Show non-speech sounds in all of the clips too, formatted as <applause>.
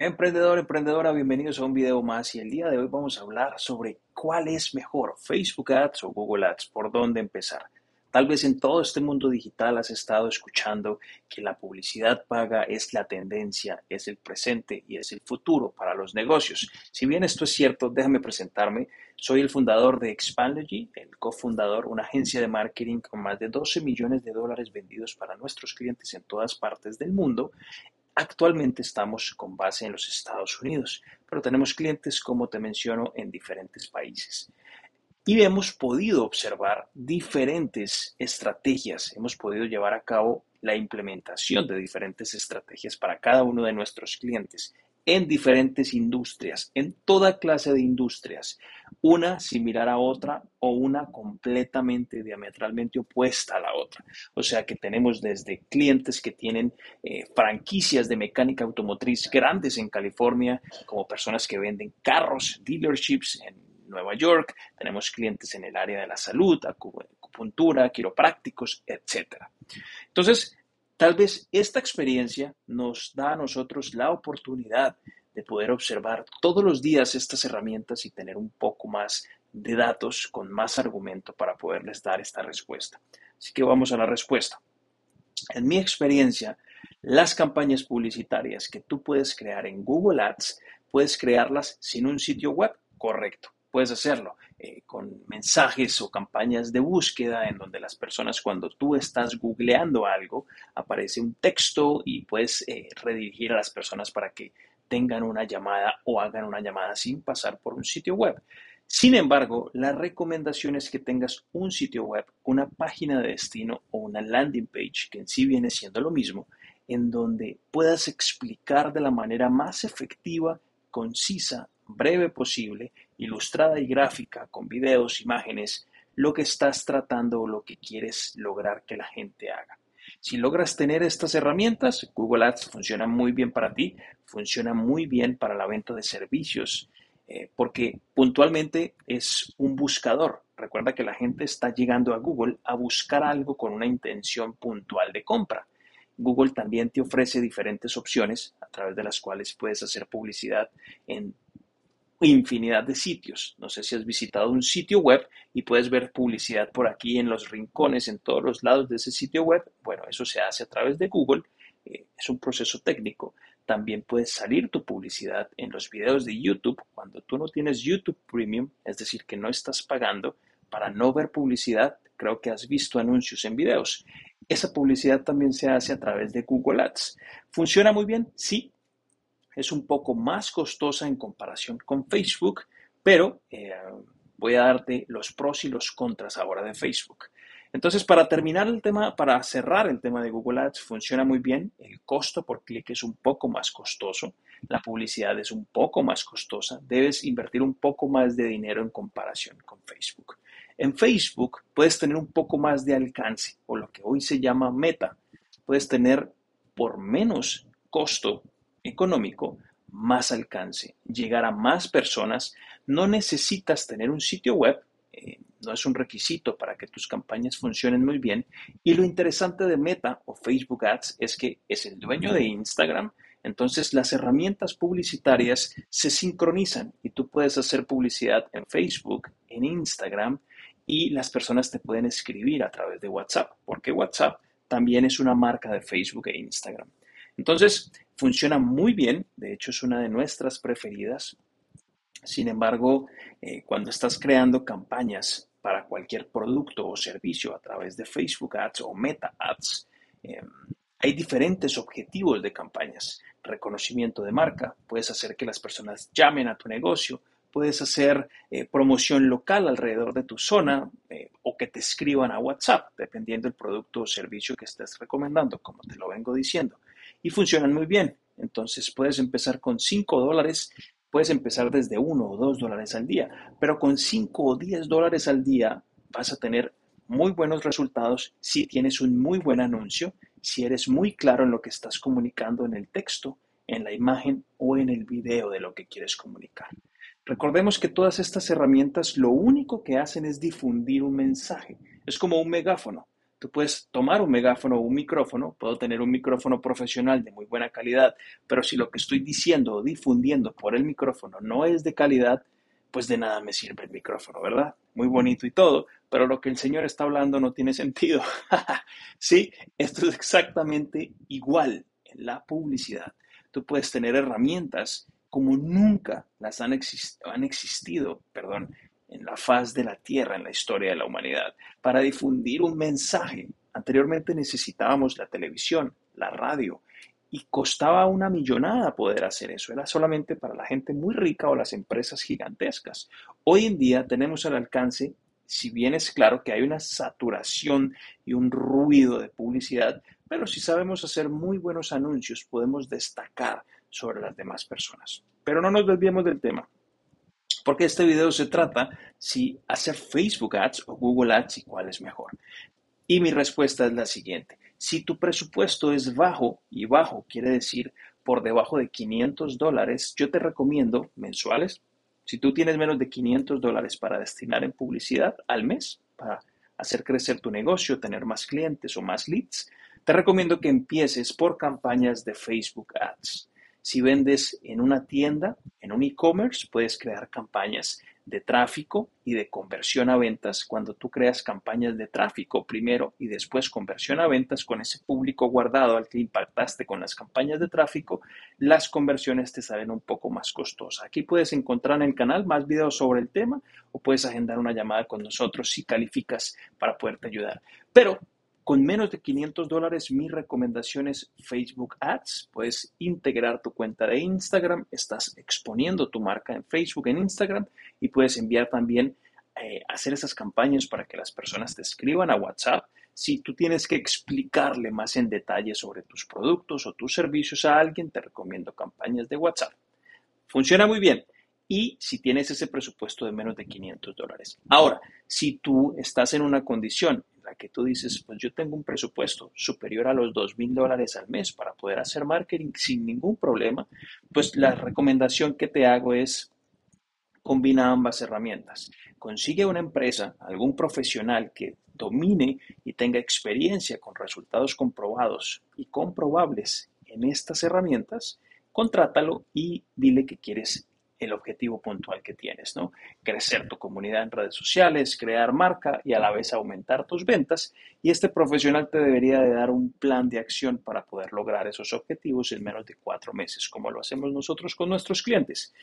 Emprendedor, emprendedora, bienvenidos a un video más y el día de hoy vamos a hablar sobre cuál es mejor, Facebook Ads o Google Ads, por dónde empezar. Tal vez en todo este mundo digital has estado escuchando que la publicidad paga es la tendencia, es el presente y es el futuro para los negocios. Si bien esto es cierto, déjame presentarme. Soy el fundador de Expandlogy, el cofundador, una agencia de marketing con más de 12 millones de dólares vendidos para nuestros clientes en todas partes del mundo Actualmente estamos con base en los Estados Unidos, pero tenemos clientes, como te menciono, en diferentes países. Y hemos podido observar diferentes estrategias, hemos podido llevar a cabo la implementación de diferentes estrategias para cada uno de nuestros clientes en diferentes industrias, en toda clase de industrias, una similar a otra o una completamente diametralmente opuesta a la otra. O sea que tenemos desde clientes que tienen eh, franquicias de mecánica automotriz grandes en California, como personas que venden carros, dealerships en Nueva York, tenemos clientes en el área de la salud, acupuntura, quiroprácticos, etc. Entonces, Tal vez esta experiencia nos da a nosotros la oportunidad de poder observar todos los días estas herramientas y tener un poco más de datos con más argumento para poderles dar esta respuesta. Así que vamos a la respuesta. En mi experiencia, las campañas publicitarias que tú puedes crear en Google Ads, puedes crearlas sin un sitio web correcto. Puedes hacerlo eh, con mensajes o campañas de búsqueda en donde las personas cuando tú estás googleando algo, aparece un texto y puedes eh, redirigir a las personas para que tengan una llamada o hagan una llamada sin pasar por un sitio web. Sin embargo, la recomendación es que tengas un sitio web, una página de destino o una landing page, que en sí viene siendo lo mismo, en donde puedas explicar de la manera más efectiva, concisa, breve posible ilustrada y gráfica, con videos, imágenes, lo que estás tratando o lo que quieres lograr que la gente haga. Si logras tener estas herramientas, Google Ads funciona muy bien para ti, funciona muy bien para la venta de servicios, eh, porque puntualmente es un buscador. Recuerda que la gente está llegando a Google a buscar algo con una intención puntual de compra. Google también te ofrece diferentes opciones a través de las cuales puedes hacer publicidad en infinidad de sitios. No sé si has visitado un sitio web y puedes ver publicidad por aquí en los rincones, en todos los lados de ese sitio web. Bueno, eso se hace a través de Google. Eh, es un proceso técnico. También puedes salir tu publicidad en los videos de YouTube cuando tú no tienes YouTube Premium, es decir, que no estás pagando para no ver publicidad. Creo que has visto anuncios en videos. Esa publicidad también se hace a través de Google Ads. ¿Funciona muy bien? Sí, es un poco más costosa en comparación con Facebook, pero eh, voy a darte los pros y los contras ahora de Facebook. Entonces, para terminar el tema, para cerrar el tema de Google Ads, funciona muy bien. El costo por clic es un poco más costoso. La publicidad es un poco más costosa. Debes invertir un poco más de dinero en comparación con Facebook. En Facebook puedes tener un poco más de alcance, o lo que hoy se llama meta. Puedes tener por menos costo económico, más alcance, llegar a más personas. No necesitas tener un sitio web, eh, no es un requisito para que tus campañas funcionen muy bien. Y lo interesante de Meta o Facebook Ads es que es el dueño de Instagram, entonces las herramientas publicitarias se sincronizan y tú puedes hacer publicidad en Facebook, en Instagram y las personas te pueden escribir a través de WhatsApp, porque WhatsApp también es una marca de Facebook e Instagram. Entonces, funciona muy bien, de hecho es una de nuestras preferidas. Sin embargo, eh, cuando estás creando campañas para cualquier producto o servicio a través de Facebook Ads o Meta Ads, em, hay diferentes objetivos de campañas. Reconocimiento de marca, puedes hacer que las personas llamen a tu negocio, puedes hacer eh, promoción local alrededor de tu zona eh, o que te escriban a WhatsApp, dependiendo del producto o servicio que estés recomendando, como te lo vengo diciendo y funcionan muy bien. Entonces puedes empezar con 5 dólares, puedes empezar desde 1 o 2 dólares al día, pero con 5 o 10 dólares al día vas a tener muy buenos resultados si tienes un muy buen anuncio, si eres muy claro en lo que estás comunicando en el texto, en la imagen o en el video de lo que quieres comunicar. Recordemos que todas estas herramientas lo único que hacen es difundir un mensaje. Es como un megáfono. Tú puedes tomar un megáfono o un micrófono, puedo tener un micrófono profesional de muy buena calidad, pero si lo que estoy diciendo o difundiendo por el micrófono no es de calidad, pues de nada me sirve el micrófono, ¿verdad? Muy bonito y todo, pero lo que el Señor está hablando no tiene sentido. <laughs> sí, esto es exactamente igual en la publicidad. Tú puedes tener herramientas como nunca las han, han existido, perdón, en la faz de la tierra, en la historia de la humanidad, para difundir un mensaje. Anteriormente necesitábamos la televisión, la radio, y costaba una millonada poder hacer eso. Era solamente para la gente muy rica o las empresas gigantescas. Hoy en día tenemos al alcance, si bien es claro que hay una saturación y un ruido de publicidad, pero si sabemos hacer muy buenos anuncios, podemos destacar sobre las demás personas. Pero no nos desviemos del tema. Porque este video se trata si hacer Facebook Ads o Google Ads y cuál es mejor. Y mi respuesta es la siguiente. Si tu presupuesto es bajo, y bajo quiere decir por debajo de 500 dólares, yo te recomiendo mensuales. Si tú tienes menos de 500 dólares para destinar en publicidad al mes, para hacer crecer tu negocio, tener más clientes o más leads, te recomiendo que empieces por campañas de Facebook Ads. Si vendes en una tienda, en un e-commerce, puedes crear campañas de tráfico y de conversión a ventas. Cuando tú creas campañas de tráfico primero y después conversión a ventas con ese público guardado al que impactaste con las campañas de tráfico, las conversiones te salen un poco más costosas. Aquí puedes encontrar en el canal más videos sobre el tema o puedes agendar una llamada con nosotros si calificas para poderte ayudar. Pero con menos de 500 dólares, mi recomendación es Facebook Ads. Puedes integrar tu cuenta de Instagram, estás exponiendo tu marca en Facebook, en Instagram y puedes enviar también, eh, hacer esas campañas para que las personas te escriban a WhatsApp. Si tú tienes que explicarle más en detalle sobre tus productos o tus servicios a alguien, te recomiendo campañas de WhatsApp. Funciona muy bien y si tienes ese presupuesto de menos de 500 dólares. Ahora, si tú estás en una condición que tú dices, pues yo tengo un presupuesto superior a los dos mil dólares al mes para poder hacer marketing sin ningún problema, pues la recomendación que te hago es combina ambas herramientas. Consigue una empresa, algún profesional que domine y tenga experiencia con resultados comprobados y comprobables en estas herramientas, contrátalo y dile que quieres el objetivo puntual que tienes, ¿no? Crecer tu comunidad en redes sociales, crear marca y a la vez aumentar tus ventas. Y este profesional te debería de dar un plan de acción para poder lograr esos objetivos en menos de cuatro meses, como lo hacemos nosotros con nuestros clientes.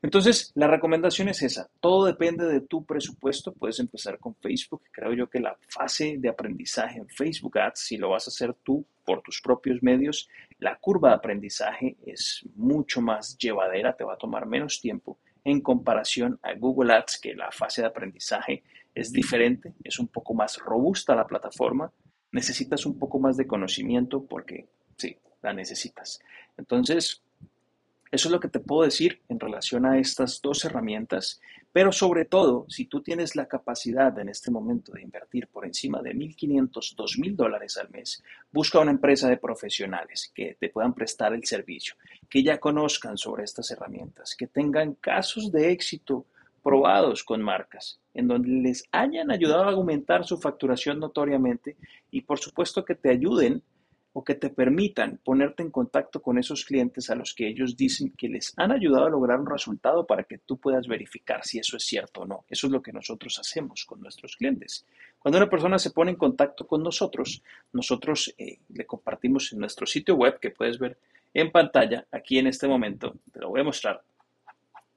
Entonces, la recomendación es esa. Todo depende de tu presupuesto. Puedes empezar con Facebook. Creo yo que la fase de aprendizaje en Facebook Ads, si lo vas a hacer tú por tus propios medios, la curva de aprendizaje es mucho más llevadera, te va a tomar menos tiempo en comparación a Google Ads, que la fase de aprendizaje es diferente, es un poco más robusta la plataforma, necesitas un poco más de conocimiento porque sí, la necesitas. Entonces, eso es lo que te puedo decir en relación a estas dos herramientas, pero sobre todo, si tú tienes la capacidad en este momento de invertir por encima de 1.500, 2.000 dólares al mes, busca una empresa de profesionales que te puedan prestar el servicio, que ya conozcan sobre estas herramientas, que tengan casos de éxito probados con marcas, en donde les hayan ayudado a aumentar su facturación notoriamente y por supuesto que te ayuden o que te permitan ponerte en contacto con esos clientes a los que ellos dicen que les han ayudado a lograr un resultado para que tú puedas verificar si eso es cierto o no. Eso es lo que nosotros hacemos con nuestros clientes. Cuando una persona se pone en contacto con nosotros, nosotros eh, le compartimos en nuestro sitio web que puedes ver en pantalla, aquí en este momento, te lo voy a mostrar.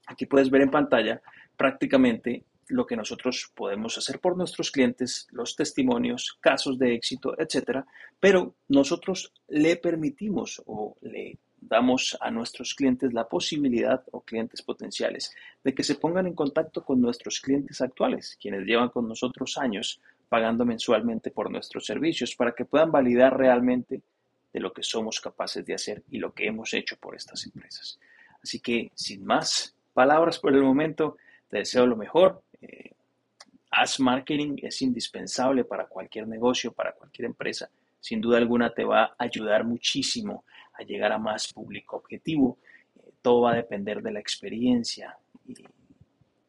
Aquí puedes ver en pantalla prácticamente lo que nosotros podemos hacer por nuestros clientes, los testimonios, casos de éxito, etcétera, pero nosotros le permitimos o le damos a nuestros clientes la posibilidad o clientes potenciales de que se pongan en contacto con nuestros clientes actuales, quienes llevan con nosotros años pagando mensualmente por nuestros servicios para que puedan validar realmente de lo que somos capaces de hacer y lo que hemos hecho por estas empresas. Así que, sin más palabras por el momento, te deseo lo mejor. Eh, As Marketing es indispensable para cualquier negocio, para cualquier empresa. Sin duda alguna te va a ayudar muchísimo a llegar a más público objetivo. Eh, todo va a depender de la experiencia y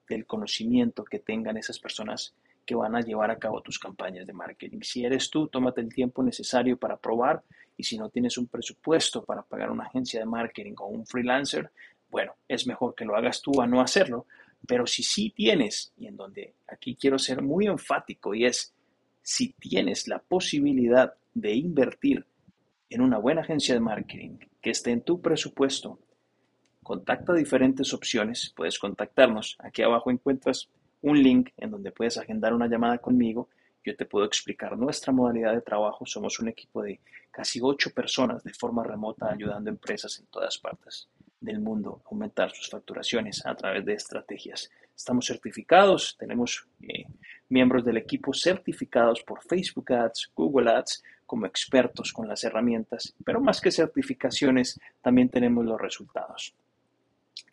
del conocimiento que tengan esas personas que van a llevar a cabo tus campañas de marketing. Si eres tú, tómate el tiempo necesario para probar y si no tienes un presupuesto para pagar una agencia de marketing o un freelancer, bueno, es mejor que lo hagas tú a no hacerlo. Pero si sí tienes, y en donde aquí quiero ser muy enfático, y es si tienes la posibilidad de invertir en una buena agencia de marketing que esté en tu presupuesto, contacta diferentes opciones. Puedes contactarnos. Aquí abajo encuentras un link en donde puedes agendar una llamada conmigo. Yo te puedo explicar nuestra modalidad de trabajo. Somos un equipo de casi ocho personas de forma remota ayudando a empresas en todas partes del mundo aumentar sus facturaciones a través de estrategias. Estamos certificados, tenemos eh, miembros del equipo certificados por Facebook Ads, Google Ads, como expertos con las herramientas, pero más que certificaciones, también tenemos los resultados.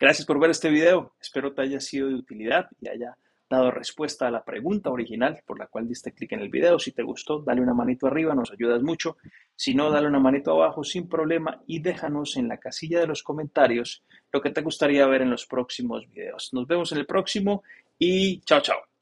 Gracias por ver este video, espero te haya sido de utilidad y haya dado respuesta a la pregunta original por la cual diste clic en el video. Si te gustó, dale una manito arriba, nos ayudas mucho. Si no, dale una manito abajo sin problema y déjanos en la casilla de los comentarios lo que te gustaría ver en los próximos videos. Nos vemos en el próximo y chao, chao.